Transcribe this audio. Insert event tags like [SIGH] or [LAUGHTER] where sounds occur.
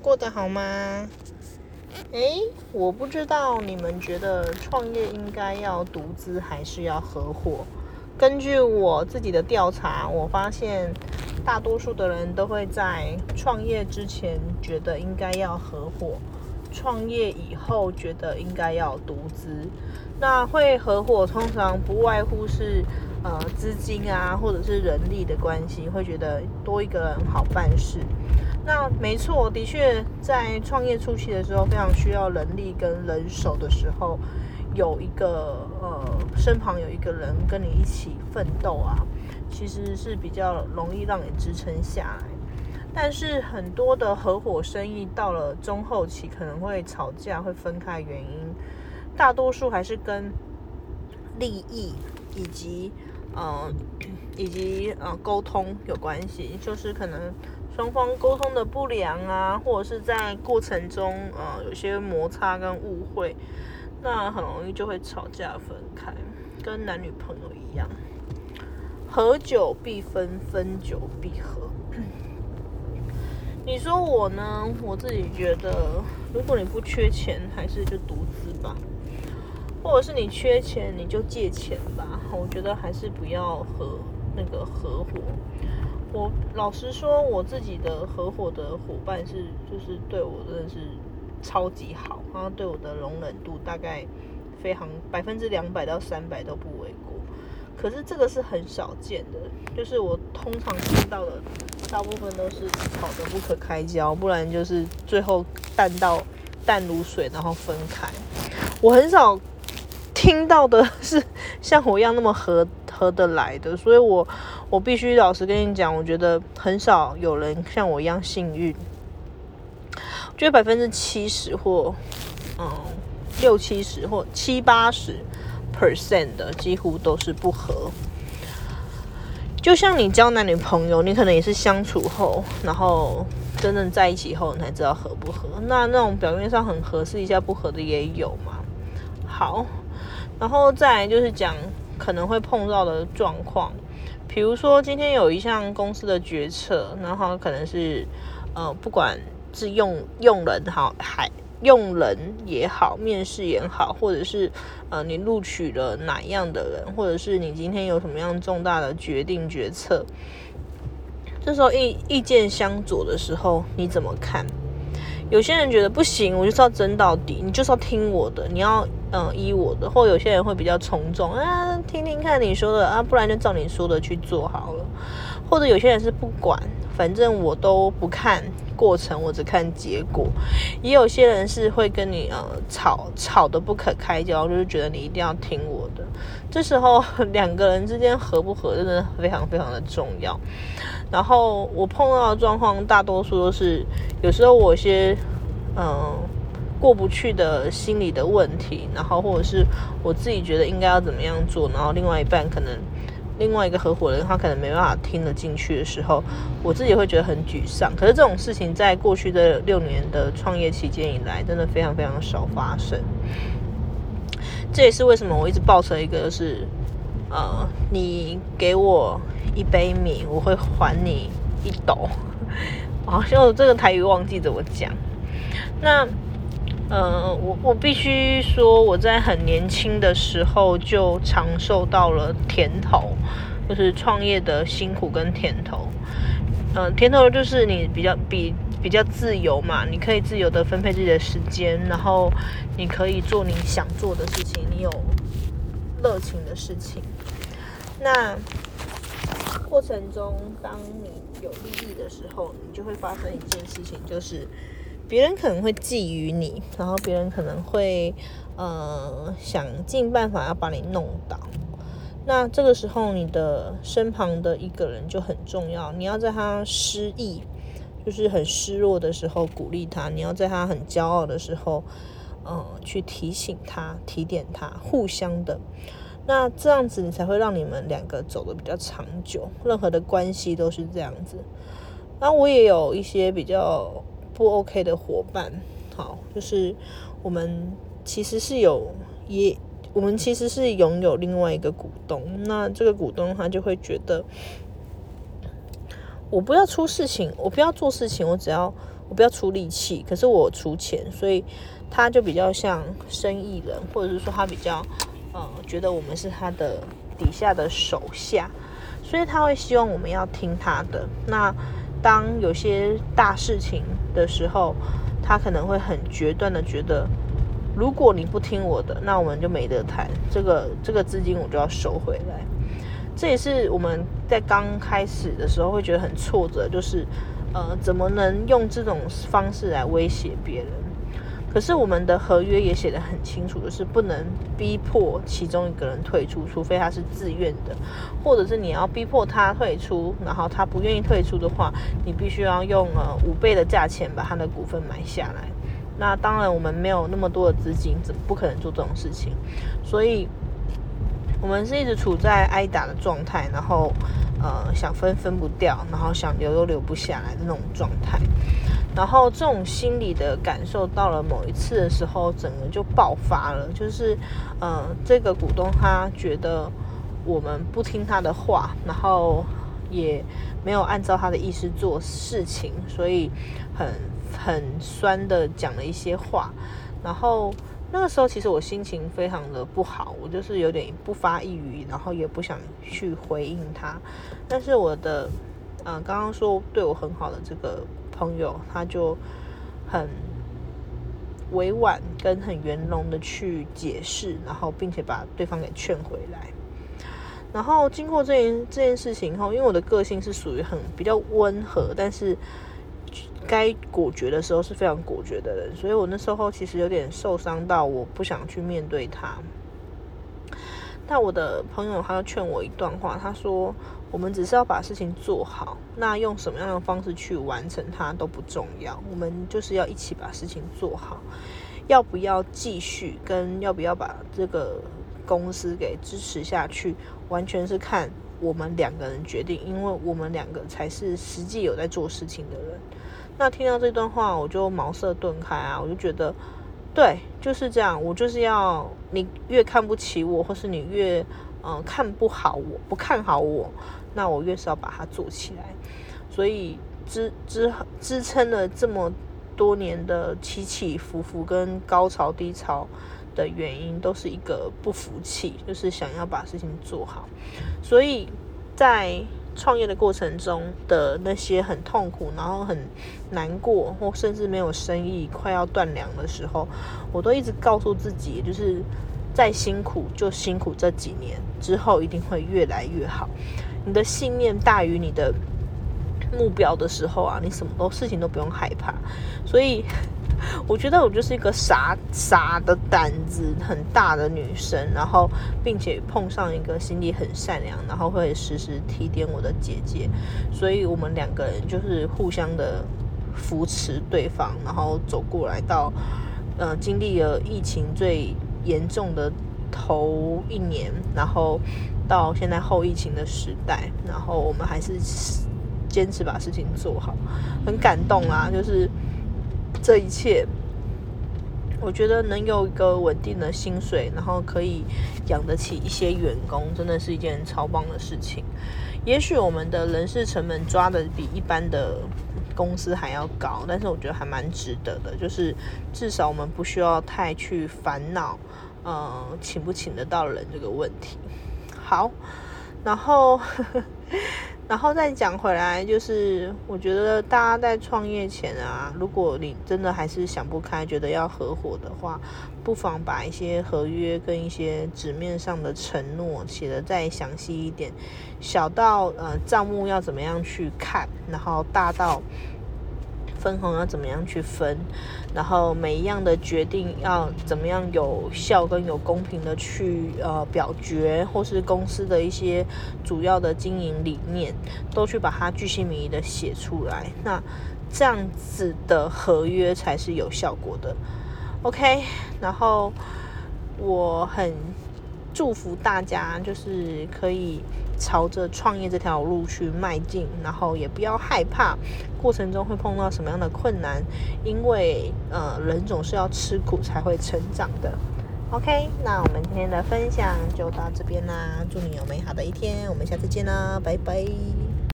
过得好吗？诶，我不知道你们觉得创业应该要独资还是要合伙？根据我自己的调查，我发现大多数的人都会在创业之前觉得应该要合伙，创业以后觉得应该要独资。那会合伙通常不外乎是。呃，资金啊，或者是人力的关系，会觉得多一个人好办事。那没错，的确在创业初期的时候，非常需要人力跟人手的时候，有一个呃身旁有一个人跟你一起奋斗啊，其实是比较容易让你支撑下来。但是很多的合伙生意到了中后期，可能会吵架，会分开，原因大多数还是跟利益以及。嗯，以及呃沟通有关系，就是可能双方沟通的不良啊，或者是在过程中呃有些摩擦跟误会，那很容易就会吵架分开，跟男女朋友一样，合久必分，分久必合。你说我呢？我自己觉得，如果你不缺钱，还是就独资吧。或者是你缺钱，你就借钱吧。我觉得还是不要和那个合伙。我老实说，我自己的合伙的伙伴是，就是对我真的是超级好，然后对我的容忍度大概非常百分之两百到三百都不为过。可是这个是很少见的，就是我通常听到的大部分都是吵得不可开交，不然就是最后淡到淡如水，然后分开。我很少。听到的是像我一样那么合合得来的，所以我我必须老实跟你讲，我觉得很少有人像我一样幸运。我觉得百分之七十或嗯六七十或七八十 percent 的几乎都是不合。就像你交男女朋友，你可能也是相处后，然后真正在一起后，你才知道合不合。那那种表面上很合适一下不合的也有嘛。好。然后再就是讲可能会碰到的状况，比如说今天有一项公司的决策，然后可能是呃，不管是用用人好还用人也好，面试也好，或者是呃你录取了哪样的人，或者是你今天有什么样重大的决定决策，这时候意意见相左的时候，你怎么看？有些人觉得不行，我就是要争到底，你就是要听我的，你要嗯依我的，或有些人会比较从众啊，听听看你说的啊，不然就照你说的去做好了。或者有些人是不管，反正我都不看过程，我只看结果。也有些人是会跟你呃吵吵得不可开交，就是觉得你一定要听我的。这时候 [LAUGHS] 两个人之间合不合，真的非常非常的重要。然后我碰到的状况，大多数都是有时候我些嗯过不去的心理的问题，然后或者是我自己觉得应该要怎么样做，然后另外一半可能另外一个合伙人他可能没办法听得进去的时候，我自己会觉得很沮丧。可是这种事情在过去的六年的创业期间以来，真的非常非常少发生。这也是为什么我一直抱持一个就是，呃，你给我。一杯米，我会还你一斗。好像我这个台语忘记怎么讲。那，呃，我我必须说，我在很年轻的时候就尝受到了甜头，就是创业的辛苦跟甜头。嗯，甜头就是你比较比比较自由嘛，你可以自由的分配自己的时间，然后你可以做你想做的事情，你有热情的事情。那。过程中，当你有利益的时候，你就会发生一件事情，就是别人可能会觊觎你，然后别人可能会呃想尽办法要把你弄倒。那这个时候，你的身旁的一个人就很重要，你要在他失意，就是很失落的时候鼓励他；你要在他很骄傲的时候，嗯，去提醒他、提点他，互相的。那这样子，你才会让你们两个走的比较长久。任何的关系都是这样子。那我也有一些比较不 OK 的伙伴，好，就是我们其实是有也，我们其实是拥有另外一个股东。那这个股东他就会觉得，我不要出事情，我不要做事情，我只要我不要出力气，可是我出钱，所以他就比较像生意人，或者是说他比较呃觉得我们是他的底下的手下，所以他会希望我们要听他的。那当有些大事情的时候，他可能会很决断的觉得。如果你不听我的，那我们就没得谈。这个这个资金我就要收回来。这也是我们在刚开始的时候会觉得很挫折，就是呃，怎么能用这种方式来威胁别人？可是我们的合约也写得很清楚，就是不能逼迫其中一个人退出，除非他是自愿的，或者是你要逼迫他退出，然后他不愿意退出的话，你必须要用呃五倍的价钱把他的股份买下来。那当然，我们没有那么多的资金，怎不可能做这种事情？所以，我们是一直处在挨打的状态，然后，呃，想分分不掉，然后想留又留不下来的那种状态。然后，这种心理的感受到了某一次的时候，整个就爆发了。就是，呃，这个股东他觉得我们不听他的话，然后也没有按照他的意思做事情，所以很。很酸的讲了一些话，然后那个时候其实我心情非常的不好，我就是有点不发一语，然后也不想去回应他。但是我的，嗯，刚刚说对我很好的这个朋友，他就很委婉跟很圆融的去解释，然后并且把对方给劝回来。然后经过这件这件事情后，因为我的个性是属于很比较温和，但是。该果决的时候是非常果决的人，所以我那时候其实有点受伤到，我不想去面对他。但我的朋友他劝我一段话，他说：“我们只是要把事情做好，那用什么样的方式去完成它都不重要，我们就是要一起把事情做好。要不要继续，跟要不要把这个公司给支持下去，完全是看我们两个人决定，因为我们两个才是实际有在做事情的人。”那听到这段话，我就茅塞顿开啊！我就觉得，对，就是这样。我就是要你越看不起我，或是你越嗯看不好我，不看好我，那我越是要把它做起来。所以支支支撑了这么多年的起起伏伏跟高潮低潮的原因，都是一个不服气，就是想要把事情做好。所以在创业的过程中的那些很痛苦，然后很难过，或甚至没有生意快要断粮的时候，我都一直告诉自己，就是再辛苦就辛苦这几年，之后一定会越来越好。你的信念大于你的目标的时候啊，你什么都事情都不用害怕。所以。[LAUGHS] 我觉得我就是一个傻傻的胆子很大的女生，然后并且碰上一个心地很善良，然后会时时提点我的姐姐，所以我们两个人就是互相的扶持对方，然后走过来到呃经历了疫情最严重的头一年，然后到现在后疫情的时代，然后我们还是坚持把事情做好，很感动啊，就是。这一切，我觉得能有一个稳定的薪水，然后可以养得起一些员工，真的是一件超棒的事情。也许我们的人事成本抓的比一般的公司还要高，但是我觉得还蛮值得的。就是至少我们不需要太去烦恼，呃，请不请得到人这个问题。好，然后。然后再讲回来，就是我觉得大家在创业前啊，如果你真的还是想不开，觉得要合伙的话，不妨把一些合约跟一些纸面上的承诺写的再详细一点，小到呃账目要怎么样去看，然后大到。分红要怎么样去分，然后每一样的决定要怎么样有效跟有公平的去呃表决，或是公司的一些主要的经营理念，都去把它巨细靡遗的写出来。那这样子的合约才是有效果的。OK，然后我很祝福大家，就是可以。朝着创业这条路去迈进，然后也不要害怕过程中会碰到什么样的困难，因为呃人总是要吃苦才会成长的。OK，那我们今天的分享就到这边啦，祝你有美好的一天，我们下次见啦，拜拜。